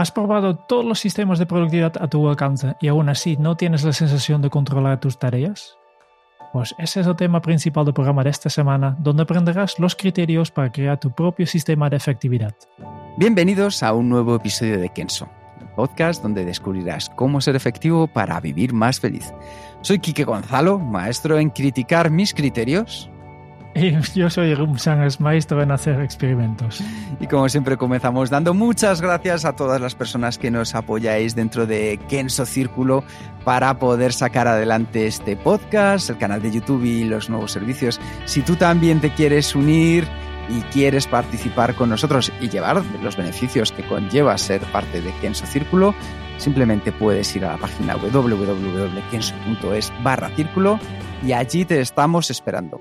Has probado todos los sistemas de productividad a tu alcance y aún así no tienes la sensación de controlar tus tareas? Pues ese es el tema principal del programa de esta semana, donde aprenderás los criterios para crear tu propio sistema de efectividad. Bienvenidos a un nuevo episodio de Kenso, podcast donde descubrirás cómo ser efectivo para vivir más feliz. Soy Quique Gonzalo, maestro en criticar mis criterios yo soy Rumsangas, maestro en hacer experimentos. Y como siempre comenzamos dando muchas gracias a todas las personas que nos apoyáis dentro de Kenso Círculo para poder sacar adelante este podcast, el canal de YouTube y los nuevos servicios. Si tú también te quieres unir y quieres participar con nosotros y llevar los beneficios que conlleva ser parte de Kenso Círculo, simplemente puedes ir a la página www.kenso.es barra círculo y allí te estamos esperando.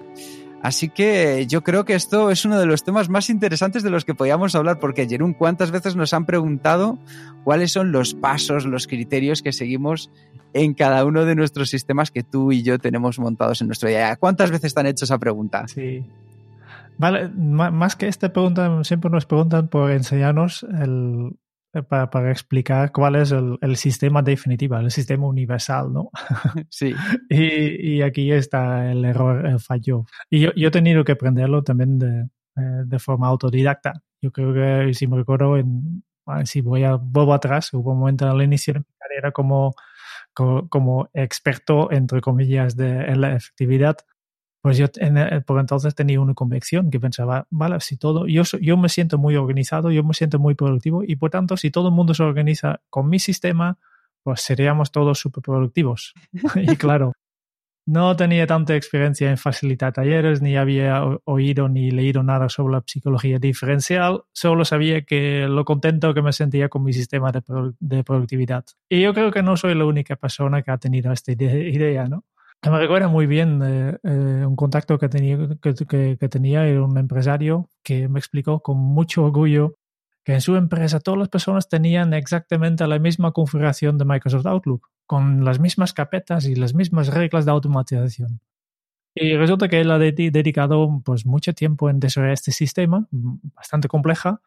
Así que yo creo que esto es uno de los temas más interesantes de los que podíamos hablar, porque Jerún, ¿cuántas veces nos han preguntado cuáles son los pasos, los criterios que seguimos en cada uno de nuestros sistemas que tú y yo tenemos montados en nuestro día? ¿Cuántas veces te han hecho esa pregunta? Sí. Vale, más que esta pregunta, siempre nos preguntan por enseñarnos el, para, para, explicar cuál es el, el, sistema definitivo, el sistema universal, ¿no? Sí. y, y, aquí está el error, el fallo. Y yo, yo he tenido que aprenderlo también de, eh, de forma autodidacta. Yo creo que, si me recuerdo, en, si voy a vuelvo atrás, hubo un momento en el inicio de mi carrera como, como, como experto, entre comillas, de, en la efectividad, pues yo en, eh, por entonces tenía una convicción que pensaba, vale, si todo, yo, yo me siento muy organizado, yo me siento muy productivo y por tanto, si todo el mundo se organiza con mi sistema, pues seríamos todos súper productivos. y claro, no tenía tanta experiencia en facilitar talleres, ni había oído ni leído nada sobre la psicología diferencial, solo sabía que lo contento que me sentía con mi sistema de, de productividad. Y yo creo que no soy la única persona que ha tenido esta idea, ¿no? Me recuerda muy bien eh, eh, un contacto que tenía, que, que, que, tenía era un empresario que me explicó con mucho orgullo que en su empresa todas las personas tenían exactamente la misma configuración de Microsoft Outlook, con las mismas carpetas y las mismas reglas de automatización. Y resulta que él ha dedicado pues, mucho tiempo en desarrollar este sistema, bastante compleja,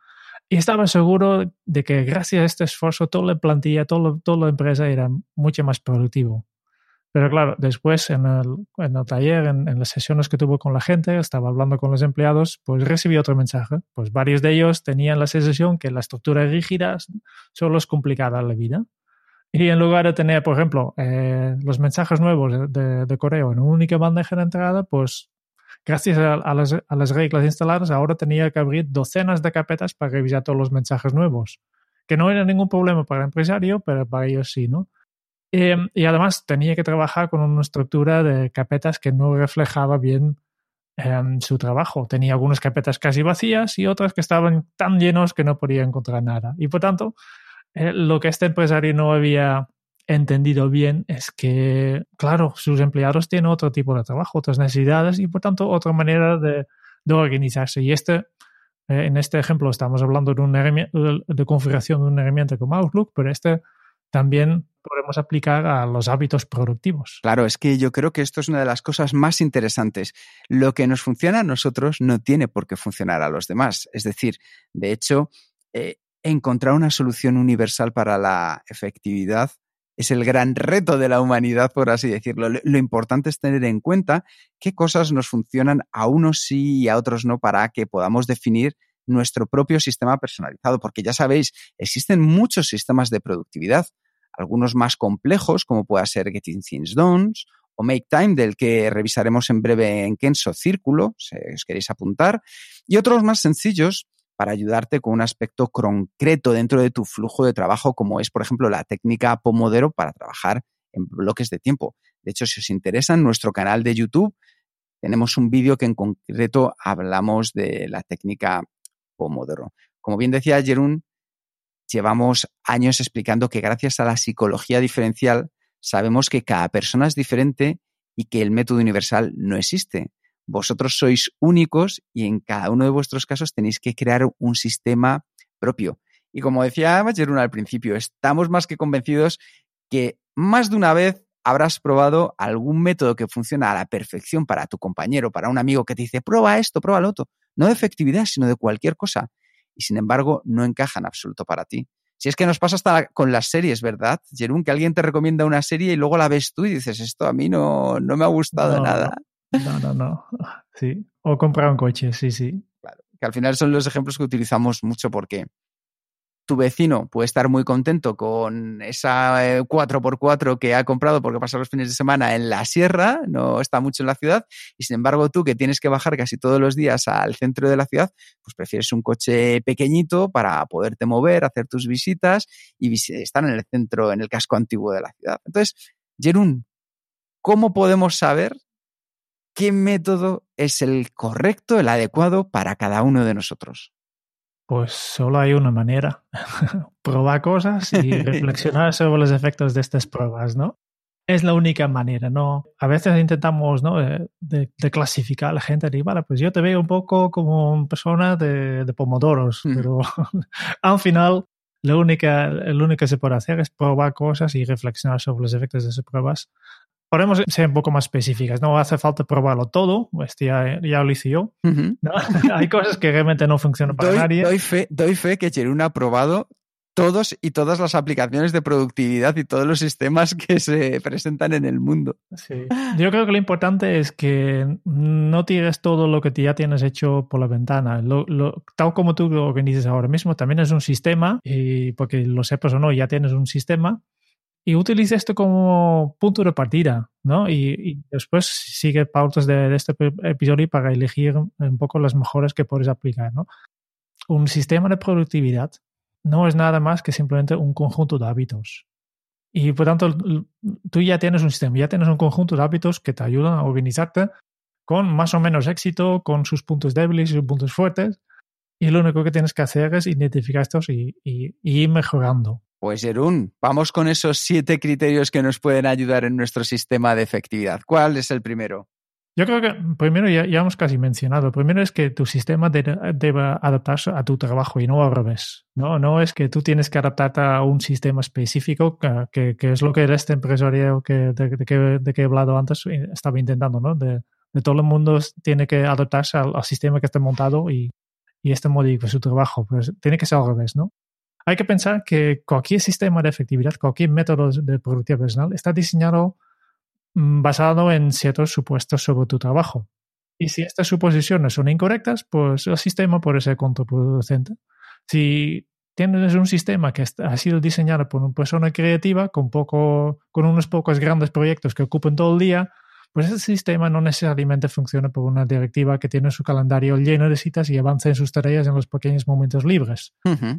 y estaba seguro de que gracias a este esfuerzo toda la plantilla, toda, toda la empresa era mucho más productivo. Pero claro, después en el, en el taller, en, en, las sesiones que tuvo con la gente, estaba hablando con los empleados, pues recibí otro mensaje. Pues varios de ellos tenían la sensación que la estructura rígida solo es complicada la vida. Y en lugar de tener, por ejemplo, eh, los mensajes nuevos de, de, correo en una única bandeja de entrada, pues gracias a, a, las, a las reglas instaladas, ahora tenía que abrir docenas de carpetas para revisar todos los mensajes nuevos. Que no era ningún problema para el empresario, pero para ellos sí, ¿no? Eh, y además tenía que trabajar con una estructura de carpetas que no reflejaba bien eh, su trabajo. Tenía algunas carpetas casi vacías y otras que estaban tan llenos que no podía encontrar nada. Y por tanto, eh, lo que este empresario no había entendido bien es que, claro, sus empleados tienen otro tipo de trabajo, otras necesidades y por tanto otra manera de, de organizarse. Y este, en este ejemplo estamos hablando de, una de configuración de una herramienta como Outlook, pero este también podemos aplicar a los hábitos productivos. Claro, es que yo creo que esto es una de las cosas más interesantes. Lo que nos funciona a nosotros no tiene por qué funcionar a los demás. Es decir, de hecho, eh, encontrar una solución universal para la efectividad es el gran reto de la humanidad, por así decirlo. Lo importante es tener en cuenta qué cosas nos funcionan a unos sí y a otros no para que podamos definir nuestro propio sistema personalizado, porque ya sabéis, existen muchos sistemas de productividad algunos más complejos, como pueda ser Getting Things Done o Make Time, del que revisaremos en breve en Kenso Círculo, si os queréis apuntar, y otros más sencillos para ayudarte con un aspecto concreto dentro de tu flujo de trabajo, como es, por ejemplo, la técnica Pomodoro para trabajar en bloques de tiempo. De hecho, si os interesa, en nuestro canal de YouTube tenemos un vídeo que en concreto hablamos de la técnica Pomodoro. Como bien decía Jerún, llevamos años explicando que gracias a la psicología diferencial sabemos que cada persona es diferente y que el método universal no existe. Vosotros sois únicos y en cada uno de vuestros casos tenéis que crear un sistema propio. Y como decía Jerún al principio, estamos más que convencidos que más de una vez habrás probado algún método que funciona a la perfección para tu compañero, para un amigo que te dice, prueba esto, prueba lo otro. No de efectividad, sino de cualquier cosa. Y sin embargo, no encaja en absoluto para ti. Si es que nos pasa hasta con las series, ¿verdad, Jerún? Que alguien te recomienda una serie y luego la ves tú y dices, esto a mí no, no me ha gustado nada. No, no, no. Sí. O comprar un coche, sí, sí. Claro. Que al final son los ejemplos que utilizamos mucho porque tu vecino puede estar muy contento con esa 4x4 eh, que ha comprado porque pasa los fines de semana en la sierra, no está mucho en la ciudad, y sin embargo tú que tienes que bajar casi todos los días al centro de la ciudad, pues prefieres un coche pequeñito para poderte mover, hacer tus visitas y estar en el centro, en el casco antiguo de la ciudad. Entonces, Jerún, ¿cómo podemos saber qué método es el correcto, el adecuado para cada uno de nosotros? Pues solo hay una manera, probar cosas y reflexionar sobre los efectos de estas pruebas, ¿no? Es la única manera, ¿no? A veces intentamos, ¿no? Eh, de, clasificar a la gente y, vale, pues yo te veo un poco como persona de, pomodoros, mm. pero al final lo única, lo único que se puede hacer es probar cosas y reflexionar sobre los efectos de esas pruebas podemos ser un poco más específicas. No hace falta probarlo todo, este ya, ya, lo hice yo. Hay cosas que realmente no funcionan para nadie. Doy fe, doy fe que Jerún ha probado todos y todas las aplicaciones de productividad y todos los sistemas que se presentan en el mundo. Sí. Yo creo que lo importante es que no tires todo lo que ya tienes hecho por la ventana. tal como tú lo organizas ahora mismo, también es un sistema, y porque lo sepas o no, ya tienes un sistema y utiliza esto como punto de partida, ¿no? Y, después sigue pautas de, este episodio para elegir un poco las mejores que puedes aplicar, ¿no? Un sistema de productividad no es nada más que simplemente un conjunto de hábitos. Y por tanto, tú ya tienes un sistema, ya tienes un conjunto de hábitos que te ayudan a organizarte con más o menos éxito, con sus puntos débiles y sus puntos fuertes. Y lo único que tienes que hacer es identificar estos y ir mejorando. Pues Jerún, vamos con esos siete criterios que nos pueden ayudar en nuestro sistema de efectividad. ¿Cuál es el primero? Yo creo que primero ya, hemos casi mencionado. Primero es que tu sistema debe, adaptarse a tu trabajo y no al revés. ¿no? no es que tú tienes que adaptarte a un sistema específico, que, es lo que este empresario que, de, que, he hablado antes estaba intentando. ¿no? De, todo el mundo tiene que adaptarse al, sistema que esté montado y, y este modifica su trabajo. Pues tiene que ser al revés. ¿no? Hay que pensar que cualquier sistema de efectividad, cualquier método de productividad personal está diseñado mm, basado en ciertos supuestos sobre tu trabajo. Y si estas suposiciones son incorrectas, pues el sistema puede ser contraproducente. Si tienes un sistema que ha sido diseñado por una persona creativa con, poco, con unos pocos grandes proyectos que ocupan todo el día, pues ese sistema no necesariamente funciona por una directiva que tiene su calendario lleno de citas y avanza en sus tareas en los pequeños momentos libres.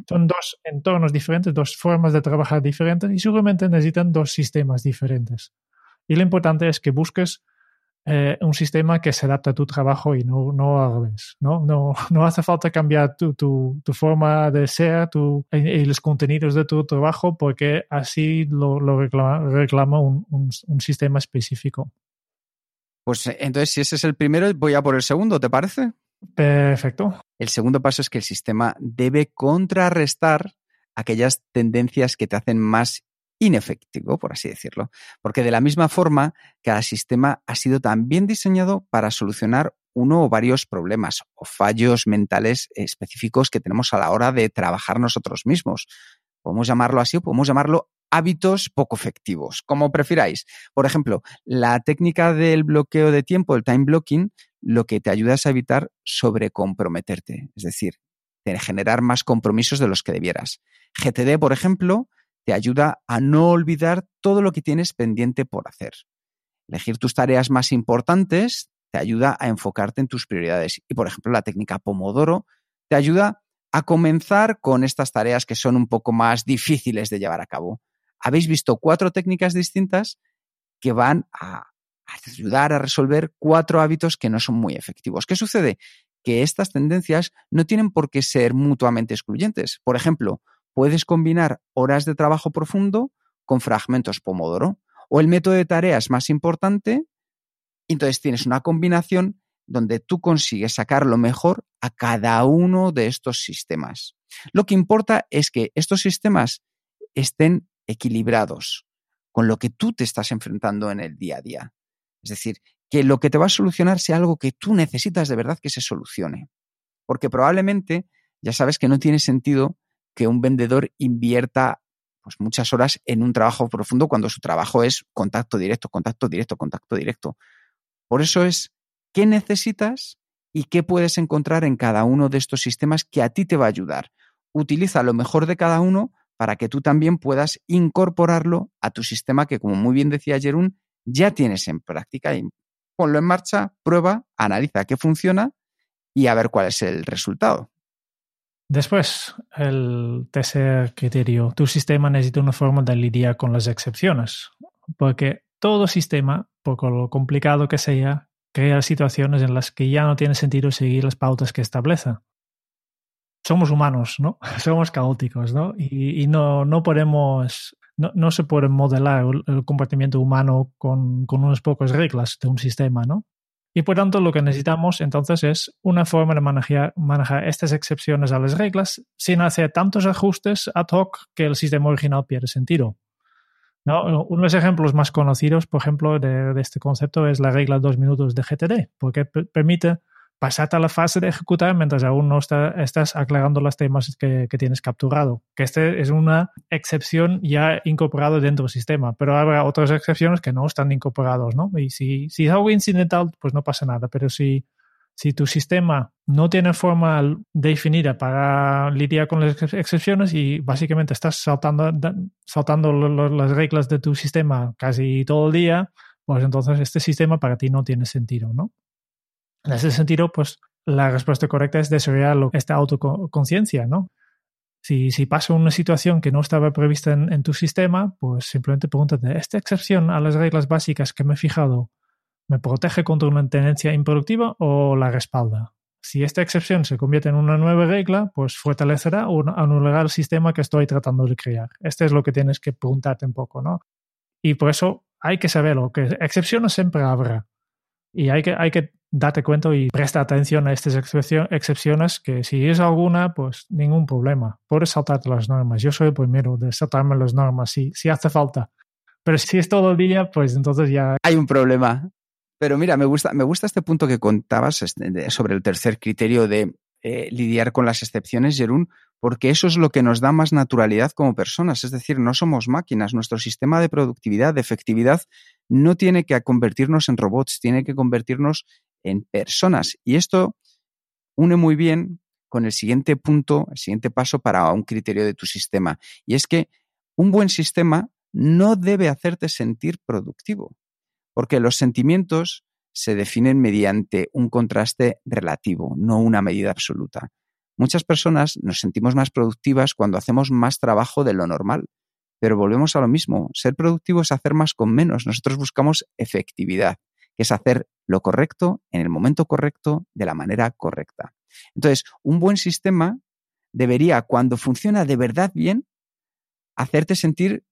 Son dos entornos diferentes, dos formas de trabajar diferentes y seguramente necesitan dos sistemas diferentes. Y lo importante es que busques eh, un sistema que se adapte a tu trabajo y no, no al revés. ¿no? No, no hace falta cambiar tu, tu, tu forma de ser tu, y, los contenidos de tu trabajo porque así lo, lo reclama, un, un sistema específico. Pues eh, entonces, si ese es el primero, voy a por el segundo, ¿te parece? Perfecto. El segundo paso es que el sistema debe contrarrestar aquellas tendencias que te hacen más inefectivo, por así decirlo. Porque de la misma forma, cada sistema ha sido también diseñado para solucionar uno o varios problemas o fallos mentales específicos que tenemos a la hora de trabajar nosotros mismos. Podemos llamarlo así o podemos llamarlo hábitos poco efectivos, como prefiráis. Por ejemplo, la técnica del bloqueo de tiempo, el time blocking, lo que te ayuda es a evitar sobrecomprometerte, es decir, generar más compromisos de los que debieras. GTD, por ejemplo, te ayuda a no olvidar todo lo que tienes pendiente por hacer. Elegir tus tareas más importantes te ayuda a enfocarte en tus prioridades. Y, por ejemplo, la técnica Pomodoro te ayuda a comenzar con estas tareas que son un poco más difíciles de llevar a cabo habéis visto cuatro técnicas distintas que van a, ayudar a resolver cuatro hábitos que no son muy efectivos. ¿Qué sucede? Que estas tendencias no tienen por qué ser mutuamente excluyentes. Por ejemplo, puedes combinar horas de trabajo profundo con fragmentos Pomodoro o el método de tareas más importante. Entonces tienes una combinación donde tú consigues sacar lo mejor a cada uno de estos sistemas. Lo que importa es que estos sistemas estén equilibrados con lo que tú te estás enfrentando en el día a día. Es decir, que lo que te va a solucionar sea algo que tú necesitas de verdad que se solucione. Porque probablemente ya sabes que no tiene sentido que un vendedor invierta pues, muchas horas en un trabajo profundo cuando su trabajo es contacto directo, contacto directo, contacto directo. Por eso es qué necesitas y qué puedes encontrar en cada uno de estos sistemas que a ti te va a ayudar. Utiliza lo mejor de cada uno para que tú también puedas incorporarlo a tu sistema que, como muy bien decía Jerún, ya tienes en práctica. Y ponlo en marcha, prueba, analiza qué funciona y a ver cuál es el resultado. Después, el tercer criterio, tu sistema necesita una forma de lidiar con las excepciones, porque todo sistema, por lo complicado que sea, crea situaciones en las que ya no tiene sentido seguir las pautas que establece. Somos humanos, ¿no? Somos caóticos, ¿no? Y, no, no podemos, no, se puede modelar el, comportamiento humano con, con unas pocas reglas de un sistema, ¿no? Y por tanto, lo que necesitamos entonces es una forma de manejar, manejar, estas excepciones a las reglas sin hacer tantos ajustes ad hoc que el sistema original pierde sentido. ¿No? Uno de los ejemplos más conocidos, por ejemplo, de, de este concepto es la regla dos minutos de GTD, porque permite pasarte a la fase de ejecutar mientras aún no estás aclarando los temas que, tienes capturado. Que este es una excepción ya incorporada dentro del sistema, pero habrá otras excepciones que no están incorporadas, ¿no? Y si, si es algo incidental, pues no pasa nada, pero si, si tu sistema no tiene forma definida para lidiar con las excepciones y básicamente estás saltando, saltando las reglas de tu sistema casi todo el día, pues entonces este sistema para ti no tiene sentido, ¿no? En ese sentido, pues la respuesta correcta es desarrollar esta autoconciencia, ¿no? Si, si, pasa una situación que no estaba prevista en, tu sistema, pues simplemente pregúntate, ¿esta excepción a las reglas básicas que me he fijado me protege contra una tendencia improductiva o la respalda? Si esta excepción se convierte en una nueva regla, pues fortalecerá o anulará el sistema que estoy tratando de crear. Este es lo que tienes que preguntarte un poco, ¿no? Y por eso hay que saberlo, que excepciones siempre habrá. Y hay que, hay que date cuenta y presta atención a estas excepciones que si es alguna, pues ningún problema. Puedes saltarte las normas. Yo soy el primero de saltarme las normas si, si hace falta. Pero si es todo el día, pues entonces ya... Hay un problema. Pero mira, me gusta, me gusta este punto que contabas este, sobre el tercer criterio de eh, lidiar con las excepciones, Jerún, porque eso es lo que nos da más naturalidad como personas. Es decir, no somos máquinas. Nuestro sistema de productividad, de efectividad, no tiene que convertirnos en robots, tiene que convertirnos en personas. Y esto une muy bien con el siguiente punto, el siguiente paso para un criterio de tu sistema. Y es que un buen sistema no debe hacerte sentir productivo, porque los sentimientos se definen mediante un contraste relativo, no una medida absoluta. Muchas personas nos sentimos más productivas cuando hacemos más trabajo de lo normal, pero volvemos a lo mismo. Ser productivo es hacer más con menos. Nosotros buscamos efectividad, que es hacer lo correcto en el momento correcto, de la manera correcta. Entonces, un buen sistema debería, cuando funciona de verdad bien, hacerte sentir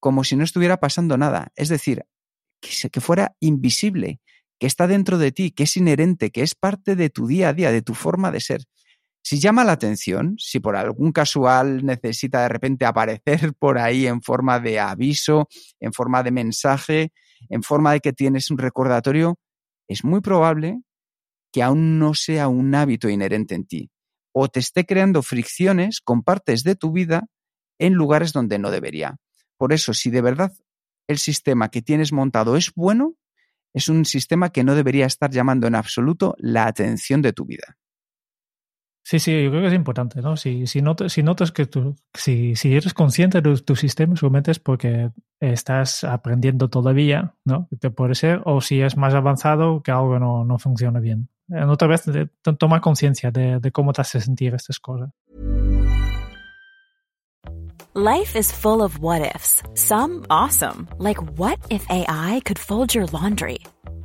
como si no estuviera pasando nada. Es decir, que, que fuera invisible, que está dentro de ti, que es inherente, que es parte de tu día a día, de tu forma de ser. Si llama la atención, si por algún casual necesita de repente aparecer por ahí en forma de aviso, en forma de mensaje, en forma de que tienes un recordatorio, es muy probable que aún no sea un hábito inherente en ti o te esté creando fricciones con partes de tu vida en lugares donde no debería. Por eso, si de verdad el sistema que tienes montado es bueno, es un sistema que no debería estar llamando en absoluto la atención de tu vida. Sí, sí, yo creo que es importante, ¿no? Si, si, notas, si notas que tú, si, si eres consciente de tu, sistema, seguramente es porque estás aprendiendo todavía, ¿no? Te puede ser, o si es más avanzado, que algo no, no funciona bien. En otra vez, toma conciencia de, de cómo te hace sentir estas cosas. Life is full of what ifs. Some awesome, like what if AI could fold your laundry?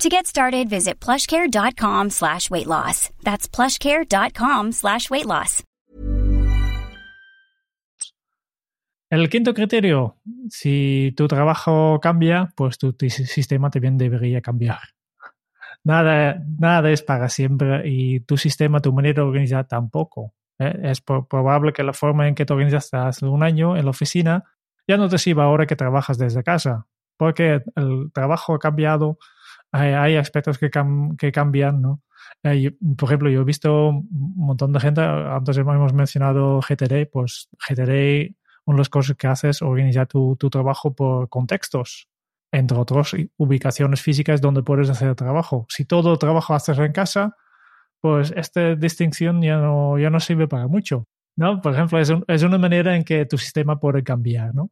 To get started, visit plushcare.com slash weight loss. That's plushcare.com slash weight loss. El quinto criterio, si tu trabajo cambia, pues tu, sistema también debería cambiar. Nada, nada es para siempre y tu sistema, tu manera de organizar tampoco. ¿eh? Es probable que la forma en que te organizas hace un año en la oficina ya no te sirva ahora que trabajas desde casa, porque el trabajo ha cambiado, hay, aspectos que, cam que cambian, ¿no? Eh, por ejemplo, yo he visto un montón de gente, antes hemos mencionado GTD, pues GTD, una de las cosas que hace es organizar tu, trabajo por contextos, entre otros ubicaciones físicas donde puedes hacer trabajo. Si todo el trabajo haces en casa, pues esta distinción ya no, ya no sirve para mucho. ¿no? Por ejemplo, es, un, es una manera en que tu sistema puede cambiar. ¿no?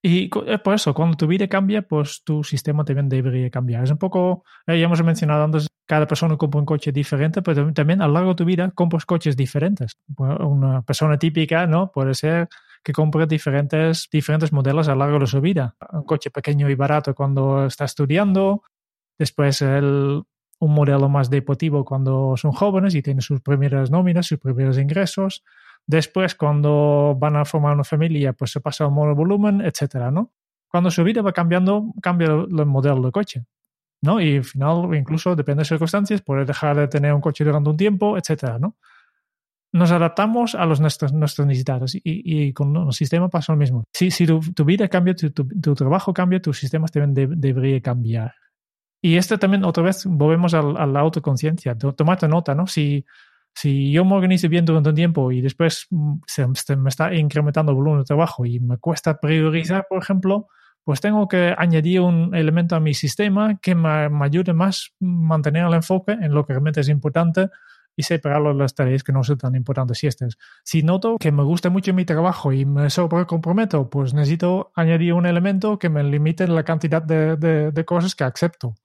Y por eso, cuando tu vida cambia, pues tu sistema también debería cambiar. Es un poco, eh, ya hemos mencionado antes, cada persona compra un coche diferente, pero también a lo largo de tu vida compras coches diferentes. Una persona típica, ¿no? Puede ser que compre diferentes, diferentes modelos a lo largo de su vida. Un coche pequeño y barato cuando está estudiando, después el, un modelo más deportivo cuando son jóvenes y tienen sus primeras nóminas, sus primeros ingresos. Después, cuando van a formar una familia, pues se pasa a un modo volumen, etcétera, ¿no? Cuando su vida va cambiando, cambia el modelo de coche, ¿no? Y al final, incluso depende de circunstancias, puede dejar de tener un coche durante un tiempo, etcétera, ¿no? Nos adaptamos a los nuestros, nuestras necesidades y, y, con el sistema pasa lo mismo. Si, si tu, tu, vida cambia, tu, tu, tu, trabajo cambia, tus sistemas también de, deberían cambiar. Y esto también, otra vez, volvemos a, a la autoconciencia. Tomate nota, ¿no? Si, si yo me organizo bien durante un tiempo y después se, se, me está incrementando el volumen de trabajo y me cuesta priorizar, por ejemplo, pues tengo que añadir un elemento a mi sistema que me, ayude más a mantener el enfoque en lo que realmente es importante y separar las tareas que no son tan importantes y estas. Si noto que me gusta mucho mi trabajo y me sobrecomprometo, pues necesito añadir un elemento que me limite la cantidad de, de, de cosas que acepto.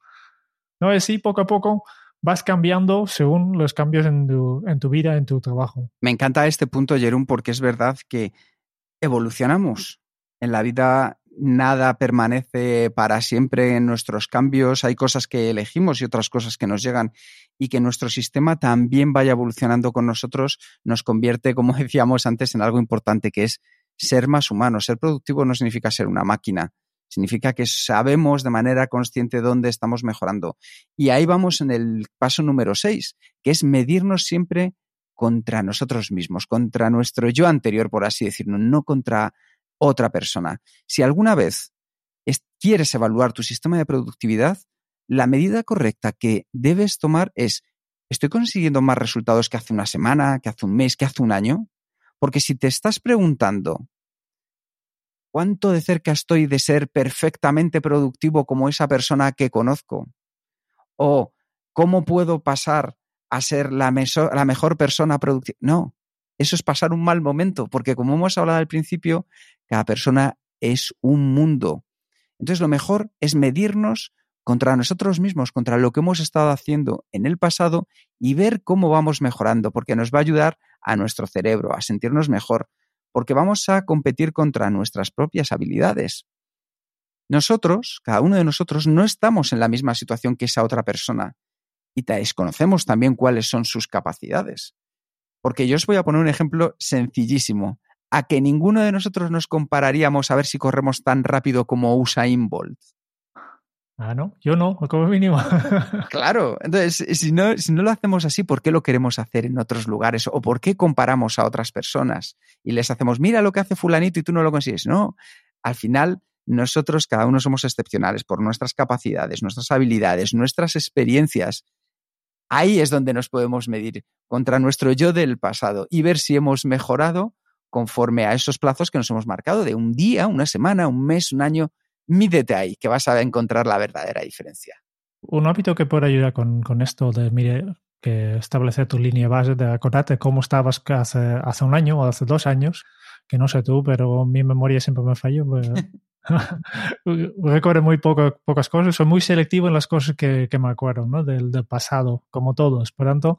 ¿No? Así poco a poco vas cambiando según los cambios en tu, en tu vida, en tu trabajo. Me encanta este punto, Jerón, porque es verdad que evolucionamos. En la vida nada permanece para siempre en nuestros cambios, hay cosas que elegimos y otras cosas que nos llegan y que nuestro sistema también vaya evolucionando con nosotros nos convierte, como decíamos antes, en algo importante que es ser más humano. Ser productivo no significa ser una máquina, significa que sabemos de manera consciente dónde estamos mejorando. Y ahí vamos en el paso número 6, que es medirnos siempre contra nosotros mismos, contra nuestro yo anterior, por así decirlo, no contra otra persona. Si alguna vez quieres evaluar tu sistema de productividad, la medida correcta que debes tomar es, ¿estoy consiguiendo más resultados que hace una semana, que hace un mes, que hace un año? Porque si te estás preguntando, ¿cuánto de cerca estoy de ser perfectamente productivo como esa persona que conozco? ¿O cómo puedo pasar a ser la, mejor persona productiva? No, eso es pasar un mal momento, porque como hemos hablado al principio, cada persona es un mundo. Entonces lo mejor es medirnos contra nosotros mismos, contra lo que hemos estado haciendo en el pasado y ver cómo vamos mejorando, porque nos va a ayudar a nuestro cerebro a sentirnos mejor, porque vamos a competir contra nuestras propias habilidades. Nosotros, cada uno de nosotros, no estamos en la misma situación que esa otra persona y desconocemos también cuáles son sus capacidades. Porque yo os voy a poner un ejemplo sencillísimo, a que ninguno de nosotros nos compararíamos a ver si corremos tan rápido como Usain Bolt. Ah, no, yo no, como mínimo. claro, entonces, si no, si no lo hacemos así, ¿por qué lo queremos hacer en otros lugares? ¿O por qué comparamos a otras personas y les hacemos, mira lo que hace fulanito y tú no lo consigues? No, al final nosotros cada uno somos excepcionales por nuestras capacidades, nuestras habilidades, nuestras experiencias. Ahí es donde nos podemos medir contra nuestro yo del pasado y ver si hemos mejorado conforme a esos plazos que nos hemos marcado de un día, una semana, un mes, un año mídete ahí, que vas a encontrar la verdadera diferencia. Un hábito que puede ayudar con, con esto de, mire, que establecer tu línea base, de acordarte cómo estabas hace, hace un año o hace dos años, que no sé tú, pero mi memoria siempre me falló. Pues, recuerdo muy poco, pocas cosas, soy muy selectivo en las cosas que, que me acuerdo ¿no? del, del, pasado, como todos. Por tanto,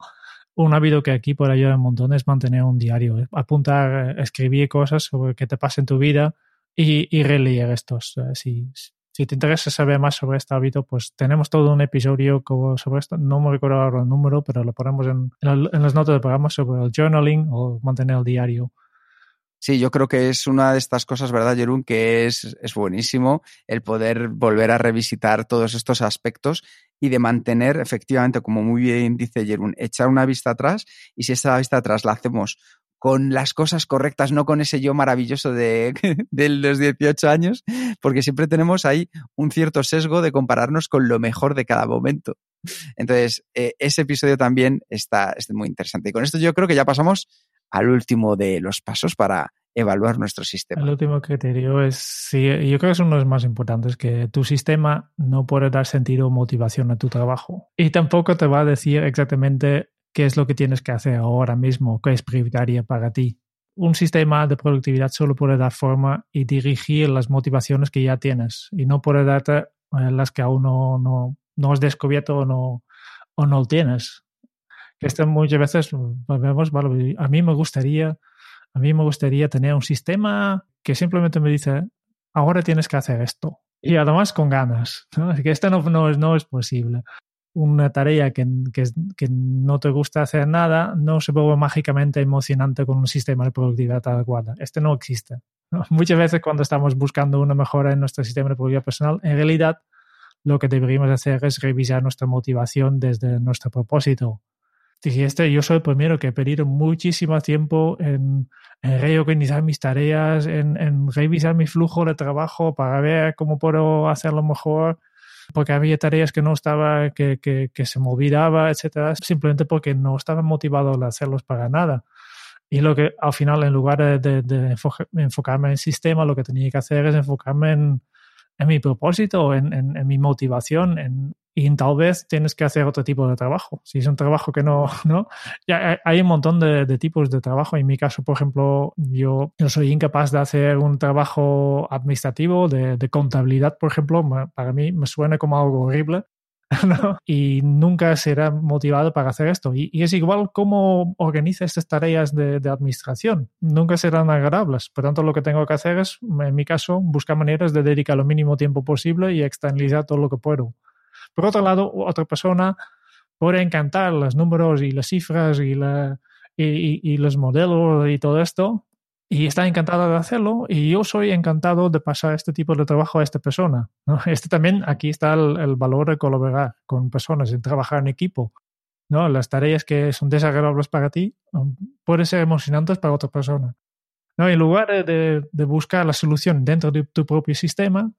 un hábito que aquí por ayudar un montón es mantener un diario, ¿eh? apuntar, escribir cosas sobre qué te pasa en tu vida, y, y estos. Eh, si, si te interesa saber más sobre este hábito, pues tenemos todo un episodio sobre esto. No me recuerdo ahora el número, pero lo ponemos en, en, en las notas del programa sobre el journaling o mantener el diario. Sí, yo creo que es una de estas cosas, ¿verdad, Jerún? Que es, es buenísimo el poder volver a revisitar todos estos aspectos y de mantener, efectivamente, como muy bien dice Jerún, echar una vista atrás y si esa vista atrás la hacemos con las cosas correctas, no con ese yo maravilloso de, los 18 años, porque siempre tenemos ahí un cierto sesgo de compararnos con lo mejor de cada momento. Entonces, eh, ese episodio también está, está muy interesante. Y con esto yo creo que ya pasamos al último de los pasos para evaluar nuestro sistema. El último criterio es, sí, yo creo que es uno de los más importantes, que tu sistema no puede dar sentido o motivación a tu trabajo. Y tampoco te va a decir exactamente qué es lo que tienes que hacer ahora mismo, qué es prioritaria para ti. Un sistema de productividad solo puede dar forma y dirigir las motivaciones que ya tienes y no puede darte eh, las que aún no, no, no has descubierto o no, o no tienes. Esto muchas veces vemos, vale, a mí me gustaría, a mí me gustaría tener un sistema que simplemente me dice, ahora tienes que hacer esto. Y además con ganas. ¿no? Que esto no, no, no es posible una tarea que, que, no te gusta hacer nada no se vuelve mágicamente emocionante con un sistema de productividad adecuado. Este no existe. Muchas veces cuando estamos buscando una mejora en nuestro sistema de productividad personal, en realidad lo que deberíamos hacer es revisar nuestra motivación desde nuestro propósito. Y este, yo soy el primero que he perdido muchísimo tiempo en, en reorganizar mis tareas, en, en revisar mi flujo de trabajo para ver cómo puedo hacerlo mejor porque había tareas que no estaba, que, que, que se me olvidaba, etcétera, simplemente porque no estaba motivado a hacerlos para nada. Y lo que al final, en lugar de, de enfocarme en el sistema, lo que tenía que hacer es enfocarme en, en mi propósito, en, en, en mi motivación, en, y tal vez tienes que hacer otro tipo de trabajo. Si es un trabajo que no, ¿no? Ya hay un montón de, de, tipos de trabajo. En mi caso, por ejemplo, yo, yo soy incapaz de hacer un trabajo administrativo de, de contabilidad, por ejemplo. Para mí me suena como algo horrible. ¿no? Y nunca será motivado para hacer esto. Y, y es igual cómo organiza estas tareas de, de, administración. Nunca serán agradables. Por tanto, lo que tengo que hacer es, en mi caso, buscar maneras de dedicar lo mínimo tiempo posible y externalizar todo lo que puedo. Por otro lado, otra persona puede encantar los números y las cifras y, los modelos y todo esto, y está encantada de hacerlo, y yo soy encantado de pasar este tipo de trabajo a esta persona. ¿no? Este también, aquí está el, valor de colaborar con personas, y trabajar en equipo. ¿no? Las tareas que son desagradables para ti pueden ser emocionantes para otra persona. ¿no? En lugar de buscar la solución dentro de tu propio sistema,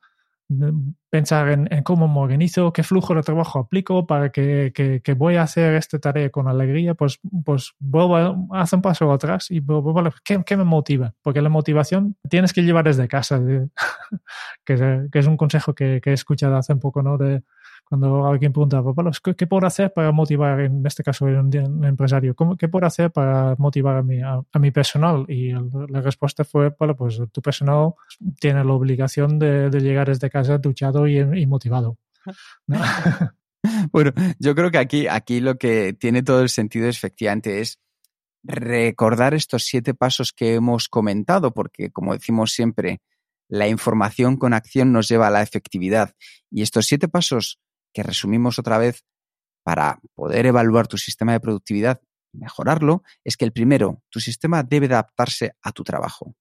pensar en, cómo me organizo, qué flujo de trabajo aplico para que, que, voy a hacer esta tarea con alegría, pues, pues vuelvo hacer un paso atrás y vuelvo ¿qué, ¿qué, me motiva? Porque la motivación tienes que llevar desde casa, que, que, es un consejo que, he escuchado hace un poco, ¿no? De, cuando alguien pregunta, ¿qué, ¿qué, puedo hacer para motivar, en este caso, un, un empresario? ¿Cómo, ¿Qué puedo hacer para motivar a mi, a, a mi personal? Y el, la respuesta fue, bueno, pues tu personal tiene la obligación de, de llegar desde casa duchado y, y motivado. ¿no? bueno, yo creo que aquí, aquí lo que tiene todo el sentido efectivamente es recordar estos siete pasos que hemos comentado, porque como decimos siempre, la información con acción nos lleva a la efectividad. Y estos siete pasos que resumimos otra vez para poder evaluar tu sistema de productividad y mejorarlo, es que el primero, tu sistema debe adaptarse a tu trabajo.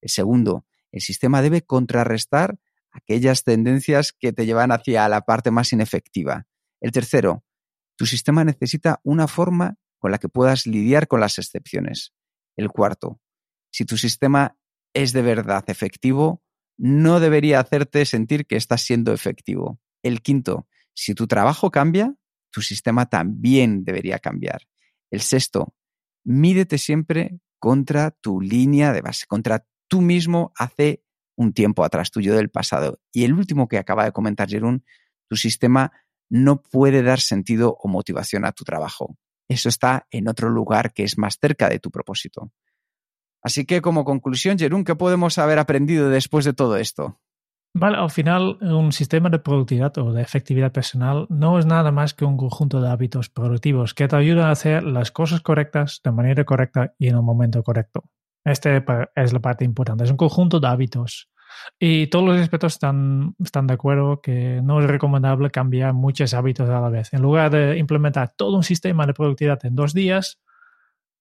El segundo, el sistema debe contrarrestar aquellas tendencias que te llevan hacia la parte más inefectiva. El tercero, tu sistema necesita una forma con la que puedas lidiar con las excepciones. El cuarto, si tu sistema es de verdad efectivo, no debería hacerte sentir que estás siendo efectivo. El quinto, si tu trabajo cambia, tu sistema también debería cambiar. El sexto, mídete siempre contra tu línea de base, contra tú mismo hace un tiempo atrás, tuyo del pasado. Y el último que acaba de comentar Jerún, tu sistema no puede dar sentido o motivación a tu trabajo. Eso está en otro lugar que es más cerca de tu propósito. Así que como conclusión, Jerún, ¿qué podemos haber aprendido después de todo esto? Vale, al final un sistema de productividad o de efectividad personal no es nada más que un conjunto de hábitos productivos que te ayudan a hacer las cosas correctas de manera correcta y en el momento correcto. Este es la parte importante, es un conjunto de hábitos. Y todos los expertos están, están de acuerdo que no es recomendable cambiar muchos hábitos a la vez. En lugar de implementar todo un sistema de productividad en dos días,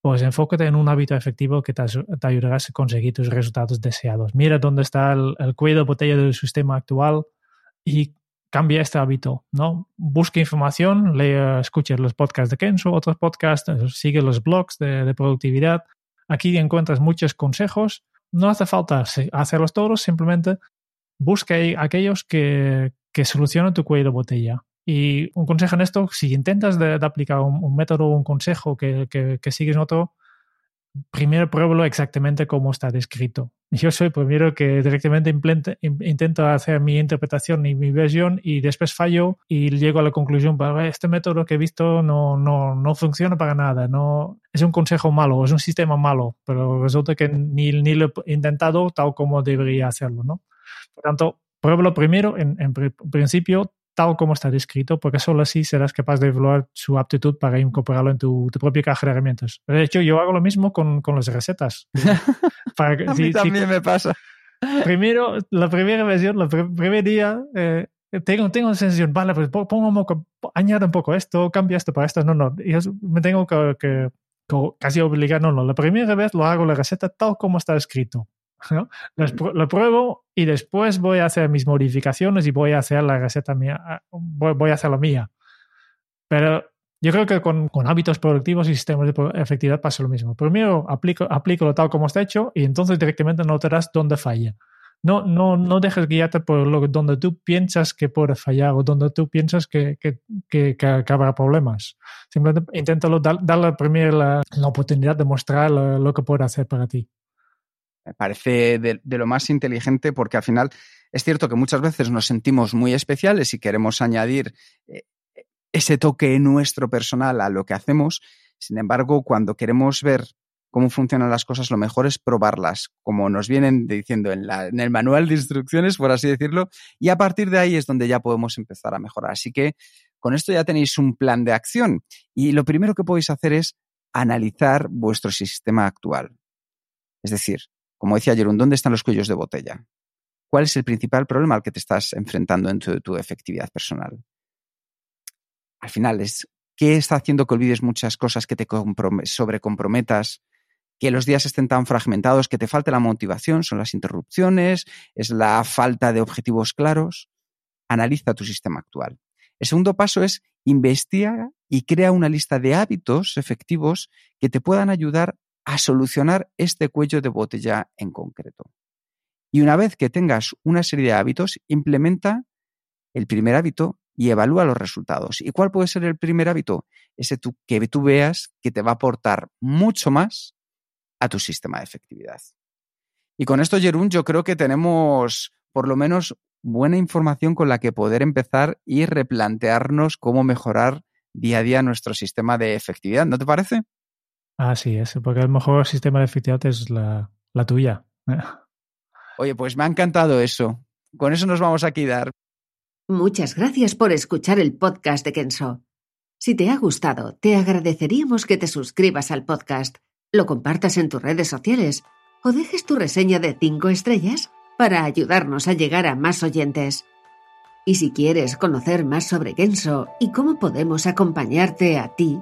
pues enfócate en un hábito efectivo que te, ayudará a conseguir tus resultados deseados. Mira dónde está el, cuello de botella del sistema actual y cambia este hábito, ¿no? Busca información, lee, escucha los podcasts de Kenzo, otros podcasts, sigue los blogs de, productividad. Aquí encuentras muchos consejos. No hace falta hacerlos todos, simplemente busca aquellos que, que solucionan tu cuello de botella. Y un consejo en esto, si intentas de, aplicar un, método o un consejo que, que, sigues en otro, primero pruébalo exactamente como está descrito. Yo soy primero que directamente intento hacer mi interpretación y mi versión y después fallo y llego a la conclusión, este método que he visto no, no, no funciona para nada, no, es un consejo malo, es un sistema malo, pero resulta que ni, ni lo he intentado tal como debería hacerlo, ¿no? Por tanto, pruébalo primero, en, en principio tal como está descrito, porque solo así serás capaz de evaluar su aptitud para incorporarlo en tu, propia caja de herramientas. De hecho, yo hago lo mismo con, con las recetas. Para A mí también me pasa. Primero, la primera versión, el primer día, eh, tengo, tengo la sensación, vale, pues pongo un poco, añado un poco esto, cambia esto para esto. No, no, yo me tengo que, que, casi obligar, no, no. La primera vez lo hago la receta tal como está escrito. Lo, pruebo y después voy a hacer mis modificaciones y voy a hacer la receta mía, ah, voy, a hacer la mía. Pero yo creo que con, hábitos productivos y sistemas de efectividad pasa lo mismo. Primero aplico, aplico tal como está hecho y entonces directamente notarás dónde falla. No, no, no dejes guiarte por lo donde tú piensas que puede fallar o donde tú piensas que, que, que, que habrá problemas. Simplemente inténtalo, darle primero la, la, oportunidad de mostrar lo que puede hacer para ti. Me parece de, lo más inteligente porque al final es cierto que muchas veces nos sentimos muy especiales y queremos añadir eh, ese toque nuestro personal a lo que hacemos. Sin embargo, cuando queremos ver cómo funcionan las cosas, lo mejor es probarlas, como nos vienen diciendo en, en, el manual de instrucciones, por así decirlo, y a partir de ahí es donde ya podemos empezar a mejorar. Así que con esto ya tenéis un plan de acción y lo primero que podéis hacer es analizar vuestro sistema actual. Es decir, como decía Jerón, ¿dónde están los cuellos de botella? ¿Cuál es el principal problema al que te estás enfrentando en tu, efectividad personal? Al final es, ¿qué está haciendo que olvides muchas cosas, que te sobrecomprometas, que los días estén tan fragmentados, que te falte la motivación? ¿Son las interrupciones? ¿Es la falta de objetivos claros? Analiza tu sistema actual. El segundo paso es investiga y crea una lista de hábitos efectivos que te puedan ayudar a solucionar este cuello de botella en concreto. Y una vez que tengas una serie de hábitos, implementa el primer hábito y evalúa los resultados. ¿Y cuál puede ser el primer hábito? Ese que tú veas que te va a aportar mucho más a tu sistema de efectividad. Y con esto, Jerún, yo creo que tenemos por lo menos buena información con la que poder empezar y replantearnos cómo mejorar día a día nuestro sistema de efectividad. ¿No te parece? Así es, porque el mejor sistema de efectividad es la, tuya. Oye, pues me ha encantado eso. Con eso nos vamos a quedar. Muchas gracias por escuchar el podcast de Kenso. Si te ha gustado, te agradeceríamos que te suscribas al podcast, lo compartas en tus redes sociales o dejes tu reseña de 5 estrellas para ayudarnos a llegar a más oyentes. Y si quieres conocer más sobre Kenso y cómo podemos acompañarte a ti,